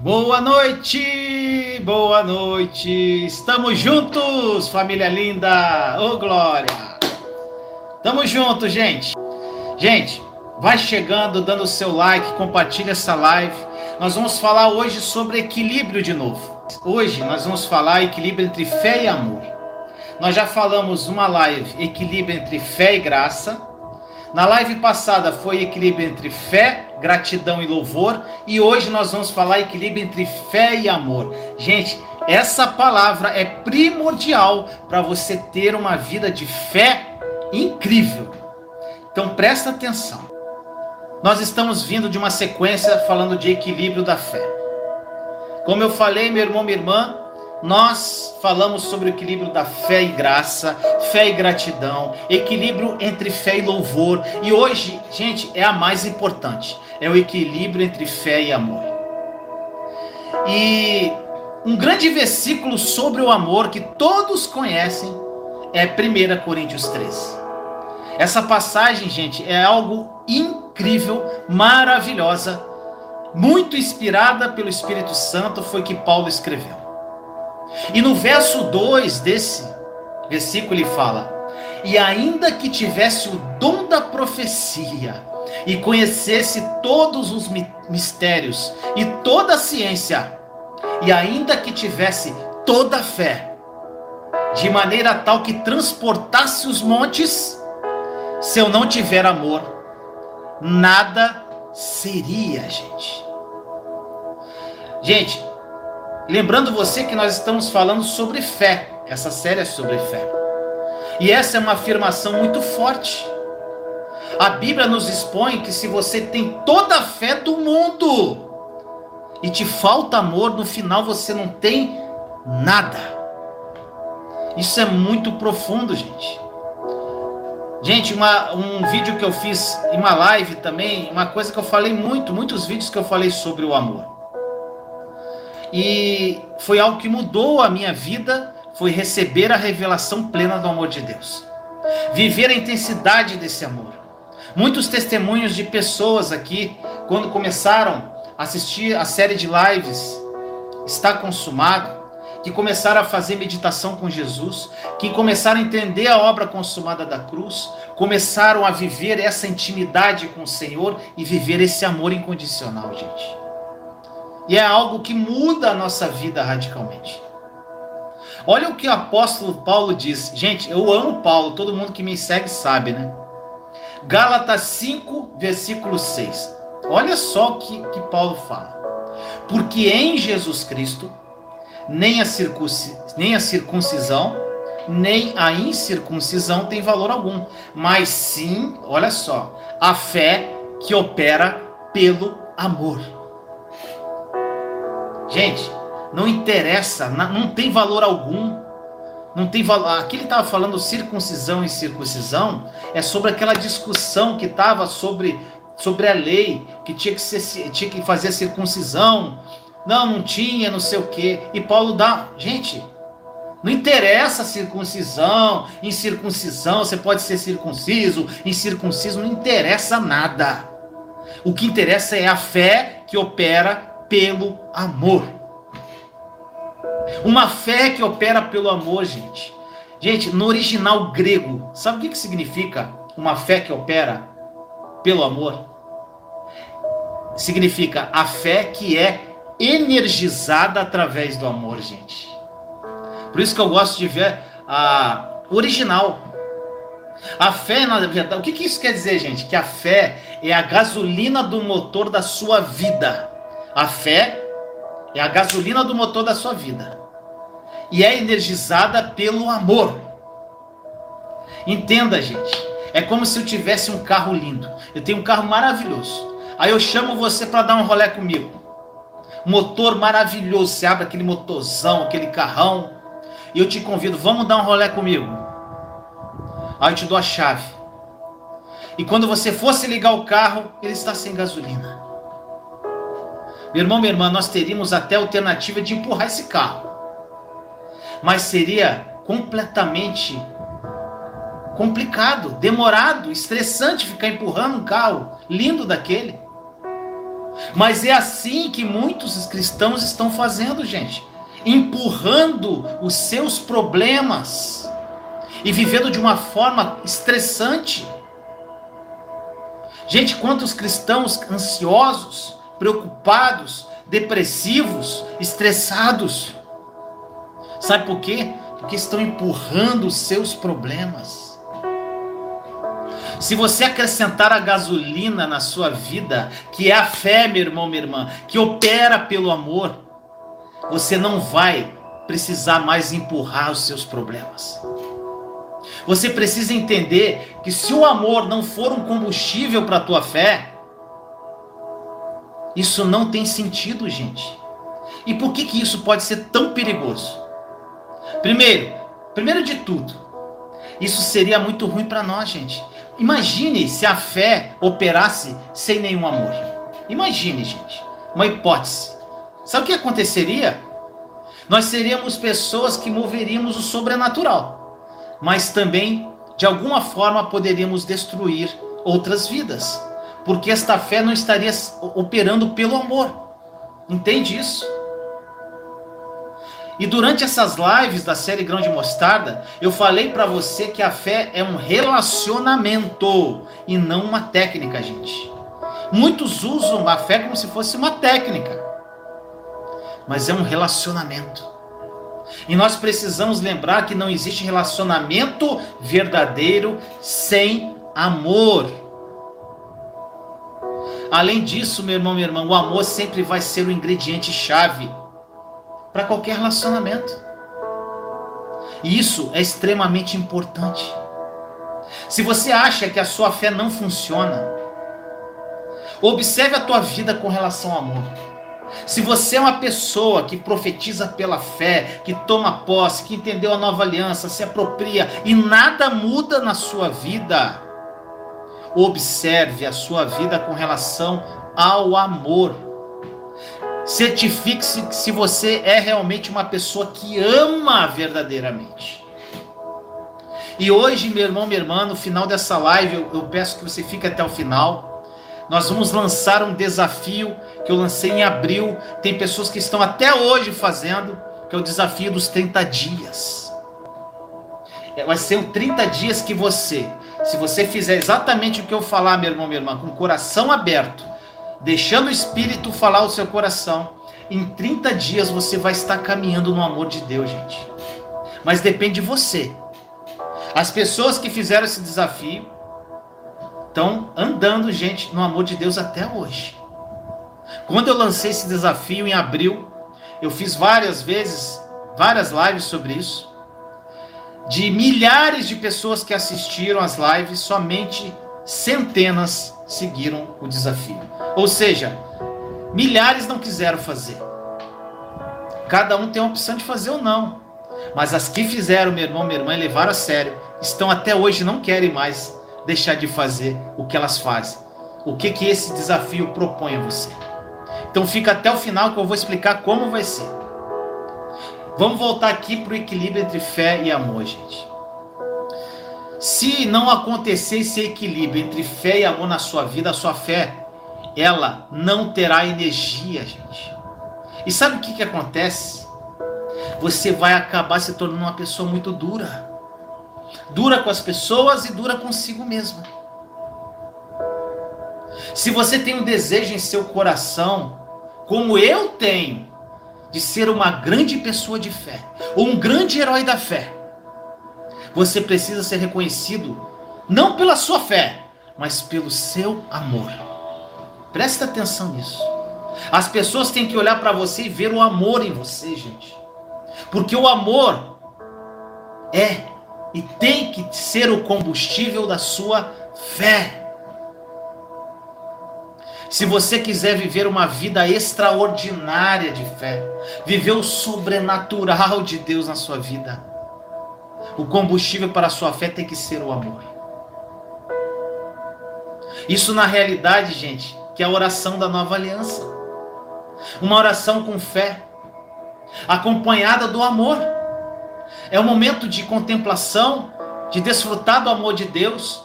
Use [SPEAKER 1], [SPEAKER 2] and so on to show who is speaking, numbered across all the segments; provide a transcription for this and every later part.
[SPEAKER 1] Boa noite, boa noite. Estamos juntos, família linda. Ô oh, glória. Tamo junto, gente. Gente, vai chegando, dando o seu like, compartilha essa live. Nós vamos falar hoje sobre equilíbrio de novo. Hoje nós vamos falar equilíbrio entre fé e amor. Nós já falamos uma live equilíbrio entre fé e graça. Na live passada foi equilíbrio entre fé, gratidão e louvor, e hoje nós vamos falar equilíbrio entre fé e amor. Gente, essa palavra é primordial para você ter uma vida de fé incrível. Então presta atenção. Nós estamos vindo de uma sequência falando de equilíbrio da fé. Como eu falei, meu irmão, minha irmã, nós falamos sobre o equilíbrio da fé e graça, fé e gratidão, equilíbrio entre fé e louvor. E hoje, gente, é a mais importante: é o equilíbrio entre fé e amor. E um grande versículo sobre o amor que todos conhecem é 1 Coríntios 13. Essa passagem, gente, é algo incrível, maravilhosa, muito inspirada pelo Espírito Santo, foi que Paulo escreveu. E no verso 2 desse versículo ele fala: E ainda que tivesse o dom da profecia, e conhecesse todos os mistérios e toda a ciência, e ainda que tivesse toda a fé, de maneira tal que transportasse os montes, se eu não tiver amor, nada seria, gente. Gente, Lembrando você que nós estamos falando sobre fé. Essa série é sobre fé. E essa é uma afirmação muito forte. A Bíblia nos expõe que se você tem toda a fé do mundo e te falta amor, no final você não tem nada. Isso é muito profundo, gente. Gente, uma, um vídeo que eu fiz em uma live também, uma coisa que eu falei muito, muitos vídeos que eu falei sobre o amor. E foi algo que mudou a minha vida, foi receber a revelação plena do amor de Deus. Viver a intensidade desse amor. Muitos testemunhos de pessoas aqui, quando começaram a assistir a série de lives Está Consumado, que começaram a fazer meditação com Jesus, que começaram a entender a obra consumada da cruz, começaram a viver essa intimidade com o Senhor e viver esse amor incondicional, gente. E é algo que muda a nossa vida radicalmente. Olha o que o apóstolo Paulo diz. Gente, eu amo Paulo, todo mundo que me segue sabe, né? Gálatas 5, versículo 6. Olha só o que, que Paulo fala. Porque em Jesus Cristo, nem a, nem a circuncisão, nem a incircuncisão tem valor algum, mas sim, olha só, a fé que opera pelo amor. Gente, não interessa, não tem valor algum. Não tem valor. Aqui ele estava falando circuncisão e circuncisão, é sobre aquela discussão que estava sobre, sobre a lei, que tinha que, ser, tinha que fazer circuncisão. Não, não tinha, não sei o quê. E Paulo dá. Gente, não interessa circuncisão, incircuncisão, você pode ser circunciso, incircunciso, não interessa nada. O que interessa é a fé que opera pelo amor. Uma fé que opera pelo amor, gente. Gente, no original grego, sabe o que, que significa uma fé que opera pelo amor? Significa a fé que é energizada através do amor, gente. Por isso que eu gosto de ver a original. A fé, na verdade, o que, que isso quer dizer, gente? Que a fé é a gasolina do motor da sua vida. A fé é a gasolina do motor da sua vida e é energizada pelo amor. Entenda, gente. É como se eu tivesse um carro lindo. Eu tenho um carro maravilhoso. Aí eu chamo você para dar um rolé comigo. motor maravilhoso, você abre aquele motorzão, aquele carrão, e eu te convido, vamos dar um rolé comigo. Aí eu te dou a chave. E quando você fosse ligar o carro, ele está sem gasolina. Meu irmão, minha irmã, nós teríamos até a alternativa de empurrar esse carro. Mas seria completamente complicado, demorado, estressante ficar empurrando um carro lindo daquele. Mas é assim que muitos cristãos estão fazendo, gente, empurrando os seus problemas e vivendo de uma forma estressante. Gente, quantos cristãos ansiosos, preocupados, depressivos, estressados. Sabe por quê? Porque estão empurrando os seus problemas. Se você acrescentar a gasolina na sua vida, que é a fé, meu irmão, minha irmã, que opera pelo amor, você não vai precisar mais empurrar os seus problemas. Você precisa entender que se o amor não for um combustível para a tua fé, isso não tem sentido, gente. E por que, que isso pode ser tão perigoso? Primeiro, primeiro de tudo, isso seria muito ruim para nós, gente. Imagine se a fé operasse sem nenhum amor. Imagine, gente, uma hipótese. Sabe o que aconteceria? Nós seríamos pessoas que moveríamos o sobrenatural, mas também, de alguma forma, poderíamos destruir outras vidas, porque esta fé não estaria operando pelo amor. Entende isso? E durante essas lives da série Grão de Mostarda, eu falei para você que a fé é um relacionamento e não uma técnica, gente. Muitos usam a fé como se fosse uma técnica, mas é um relacionamento. E nós precisamos lembrar que não existe relacionamento verdadeiro sem amor. Além disso, meu irmão, minha irmã, o amor sempre vai ser o ingrediente chave para qualquer relacionamento. E isso é extremamente importante. Se você acha que a sua fé não funciona, observe a tua vida com relação ao amor. Se você é uma pessoa que profetiza pela fé, que toma posse, que entendeu a nova aliança, se apropria e nada muda na sua vida, observe a sua vida com relação ao amor. Certifique-se se você é realmente uma pessoa que ama verdadeiramente. E hoje, meu irmão, minha irmã, no final dessa live, eu, eu peço que você fique até o final. Nós vamos lançar um desafio que eu lancei em abril. Tem pessoas que estão até hoje fazendo, que é o desafio dos 30 dias. É, vai ser o 30 dias que você, se você fizer exatamente o que eu falar, meu irmão, minha irmã, com o coração aberto, deixando o Espírito falar o seu coração, em 30 dias você vai estar caminhando no amor de Deus, gente. Mas depende de você. As pessoas que fizeram esse desafio estão andando, gente, no amor de Deus até hoje. Quando eu lancei esse desafio em abril, eu fiz várias vezes, várias lives sobre isso. De milhares de pessoas que assistiram as lives, somente centenas seguiram o desafio. Ou seja, milhares não quiseram fazer. Cada um tem a opção de fazer ou não. Mas as que fizeram, meu irmão, minha irmã, levaram a sério, estão até hoje não querem mais deixar de fazer o que elas fazem. O que que esse desafio propõe a você? Então fica até o final que eu vou explicar como vai ser. Vamos voltar aqui para o equilíbrio entre fé e amor, gente. Se não acontecer esse equilíbrio entre fé e amor na sua vida, a sua fé, ela não terá energia, gente. E sabe o que, que acontece? Você vai acabar se tornando uma pessoa muito dura. Dura com as pessoas e dura consigo mesmo. Se você tem um desejo em seu coração, como eu tenho, de ser uma grande pessoa de fé, ou um grande herói da fé, você precisa ser reconhecido não pela sua fé, mas pelo seu amor. Presta atenção nisso. As pessoas têm que olhar para você e ver o amor em você, gente. Porque o amor é e tem que ser o combustível da sua fé. Se você quiser viver uma vida extraordinária de fé, viver o sobrenatural de Deus na sua vida, o combustível para a sua fé tem que ser o amor. Isso na realidade, gente, que é a oração da nova aliança. Uma oração com fé, acompanhada do amor. É um momento de contemplação, de desfrutar do amor de Deus,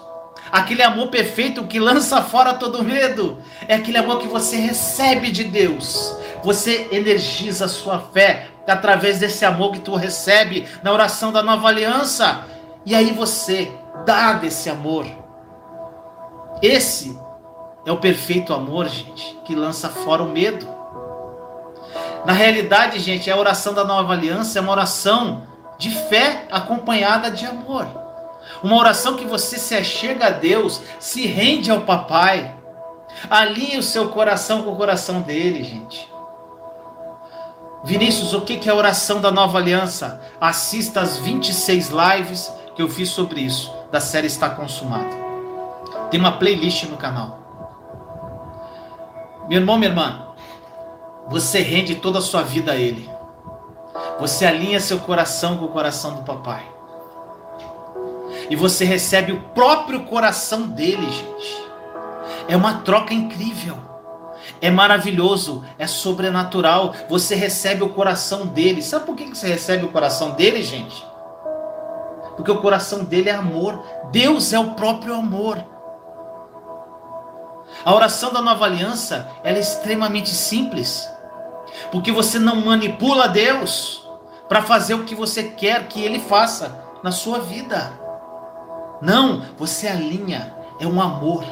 [SPEAKER 1] aquele amor perfeito que lança fora todo medo, é aquele amor que você recebe de Deus. Você energiza a sua fé através desse amor que tu recebe na oração da nova aliança. E aí você dá desse amor. Esse é o perfeito amor, gente, que lança fora o medo. Na realidade, gente, a oração da nova aliança é uma oração de fé acompanhada de amor. Uma oração que você se achega a Deus, se rende ao papai. Alinhe o seu coração com o coração dele, gente. Vinícius, o que é a oração da nova aliança? Assista as 26 lives que eu fiz sobre isso, da série Está Consumado. Tem uma playlist no canal. Meu irmão, minha irmã, você rende toda a sua vida a Ele. Você alinha seu coração com o coração do papai e você recebe o próprio coração dele, gente. É uma troca incrível. É maravilhoso, é sobrenatural. Você recebe o coração dele. Sabe por que você recebe o coração dele, gente? Porque o coração dele é amor. Deus é o próprio amor. A oração da nova aliança é extremamente simples. Porque você não manipula Deus para fazer o que você quer que ele faça na sua vida. Não, você alinha, é um amor.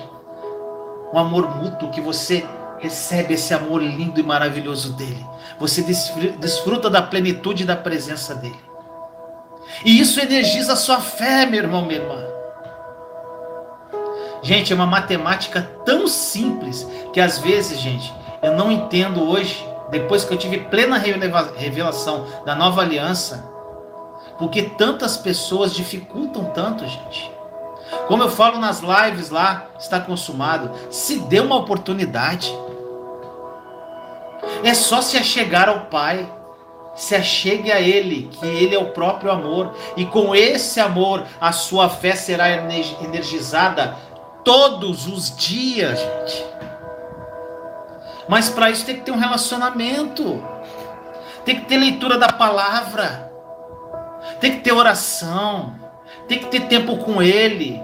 [SPEAKER 1] Um amor mútuo que você recebe esse amor lindo e maravilhoso dele. Você desfruta da plenitude da presença dele. E isso energiza a sua fé, meu irmão, minha irmã. Gente, é uma matemática tão simples que às vezes, gente, eu não entendo hoje, depois que eu tive plena revelação da nova aliança, porque tantas pessoas dificultam tanto, gente. Como eu falo nas lives lá, está consumado. Se dê uma oportunidade. É só se achegar ao Pai. Se achegue a Ele, que Ele é o próprio amor. E com esse amor, a sua fé será energizada todos os dias, gente. Mas para isso tem que ter um relacionamento. Tem que ter leitura da palavra. Tem que ter oração tem que ter tempo com Ele,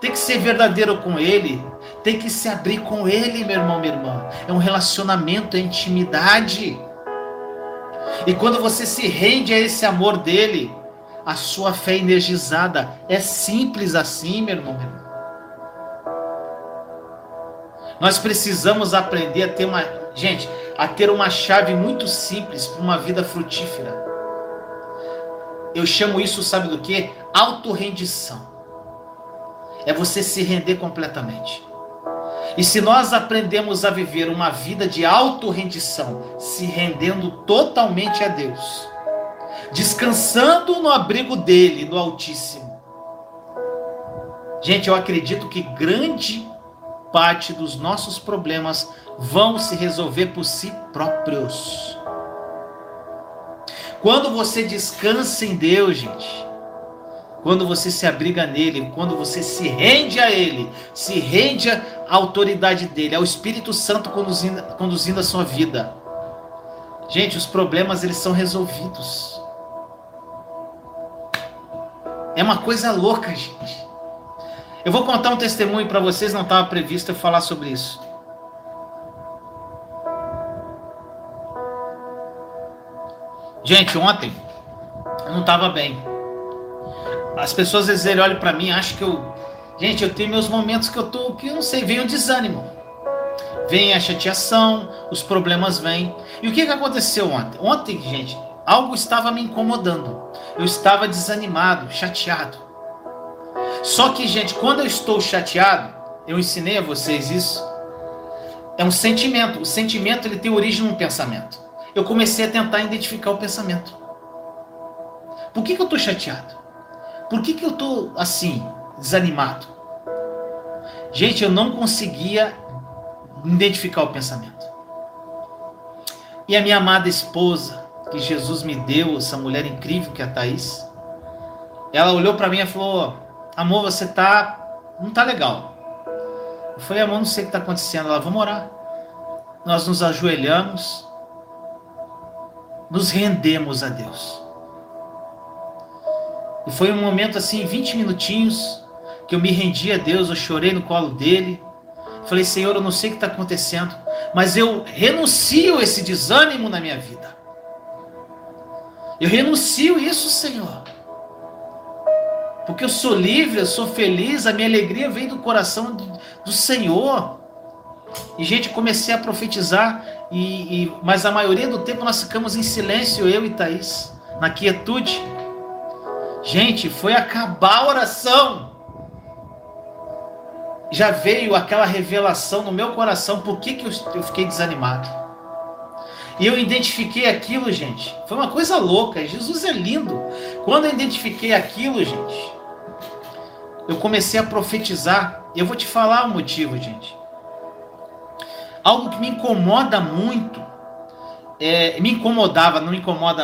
[SPEAKER 1] tem que ser verdadeiro com Ele, tem que se abrir com Ele, meu irmão, minha irmã. É um relacionamento, é intimidade. E quando você se rende a esse amor dele, a sua fé energizada é simples assim, meu irmão, meu irmão. Nós precisamos aprender a ter uma, gente, a ter uma chave muito simples para uma vida frutífera. Eu chamo isso, sabe do que? Autorrendição. É você se render completamente. E se nós aprendemos a viver uma vida de autorrendição, se rendendo totalmente a Deus, descansando no abrigo dele, no Altíssimo. Gente, eu acredito que grande parte dos nossos problemas vão se resolver por si próprios. Quando você descansa em Deus, gente, quando você se abriga nele, quando você se rende a ele, se rende à autoridade dele, ao Espírito Santo conduzindo, conduzindo a sua vida. Gente, os problemas eles são resolvidos. É uma coisa louca, gente. Eu vou contar um testemunho para vocês, não estava previsto eu falar sobre isso. Gente, ontem eu não estava bem. As pessoas às vezes olham para mim, acham que eu, gente, eu tenho meus momentos que eu tô, que eu não sei, vem o desânimo, vem a chateação, os problemas vêm. E o que que aconteceu ontem? Ontem, gente, algo estava me incomodando. Eu estava desanimado, chateado. Só que, gente, quando eu estou chateado, eu ensinei a vocês isso. É um sentimento. O sentimento ele tem origem num pensamento eu comecei a tentar identificar o pensamento. Por que, que eu estou chateado? Por que, que eu estou assim, desanimado? Gente, eu não conseguia identificar o pensamento. E a minha amada esposa, que Jesus me deu, essa mulher incrível que é a Thaís, ela olhou para mim e falou: Amor, você tá. não tá legal. Eu falei, amor, não sei o que está acontecendo. Ela, vamos orar. Nós nos ajoelhamos, nos rendemos a Deus. E foi um momento assim, 20 minutinhos, que eu me rendi a Deus, eu chorei no colo dele. Falei, Senhor, eu não sei o que está acontecendo, mas eu renuncio esse desânimo na minha vida. Eu renuncio isso, Senhor. Porque eu sou livre, eu sou feliz, a minha alegria vem do coração do Senhor. E, gente, comecei a profetizar, e, e, mas a maioria do tempo nós ficamos em silêncio, eu e Thaís, na quietude. Gente, foi acabar a oração. Já veio aquela revelação no meu coração, por que, que eu, fiquei desanimado. E eu identifiquei aquilo, gente. Foi uma coisa louca. Jesus é lindo. Quando eu identifiquei aquilo, gente, eu comecei a profetizar. Eu vou te falar o motivo, gente. Algo que me incomoda muito, é, me incomodava, não me incomoda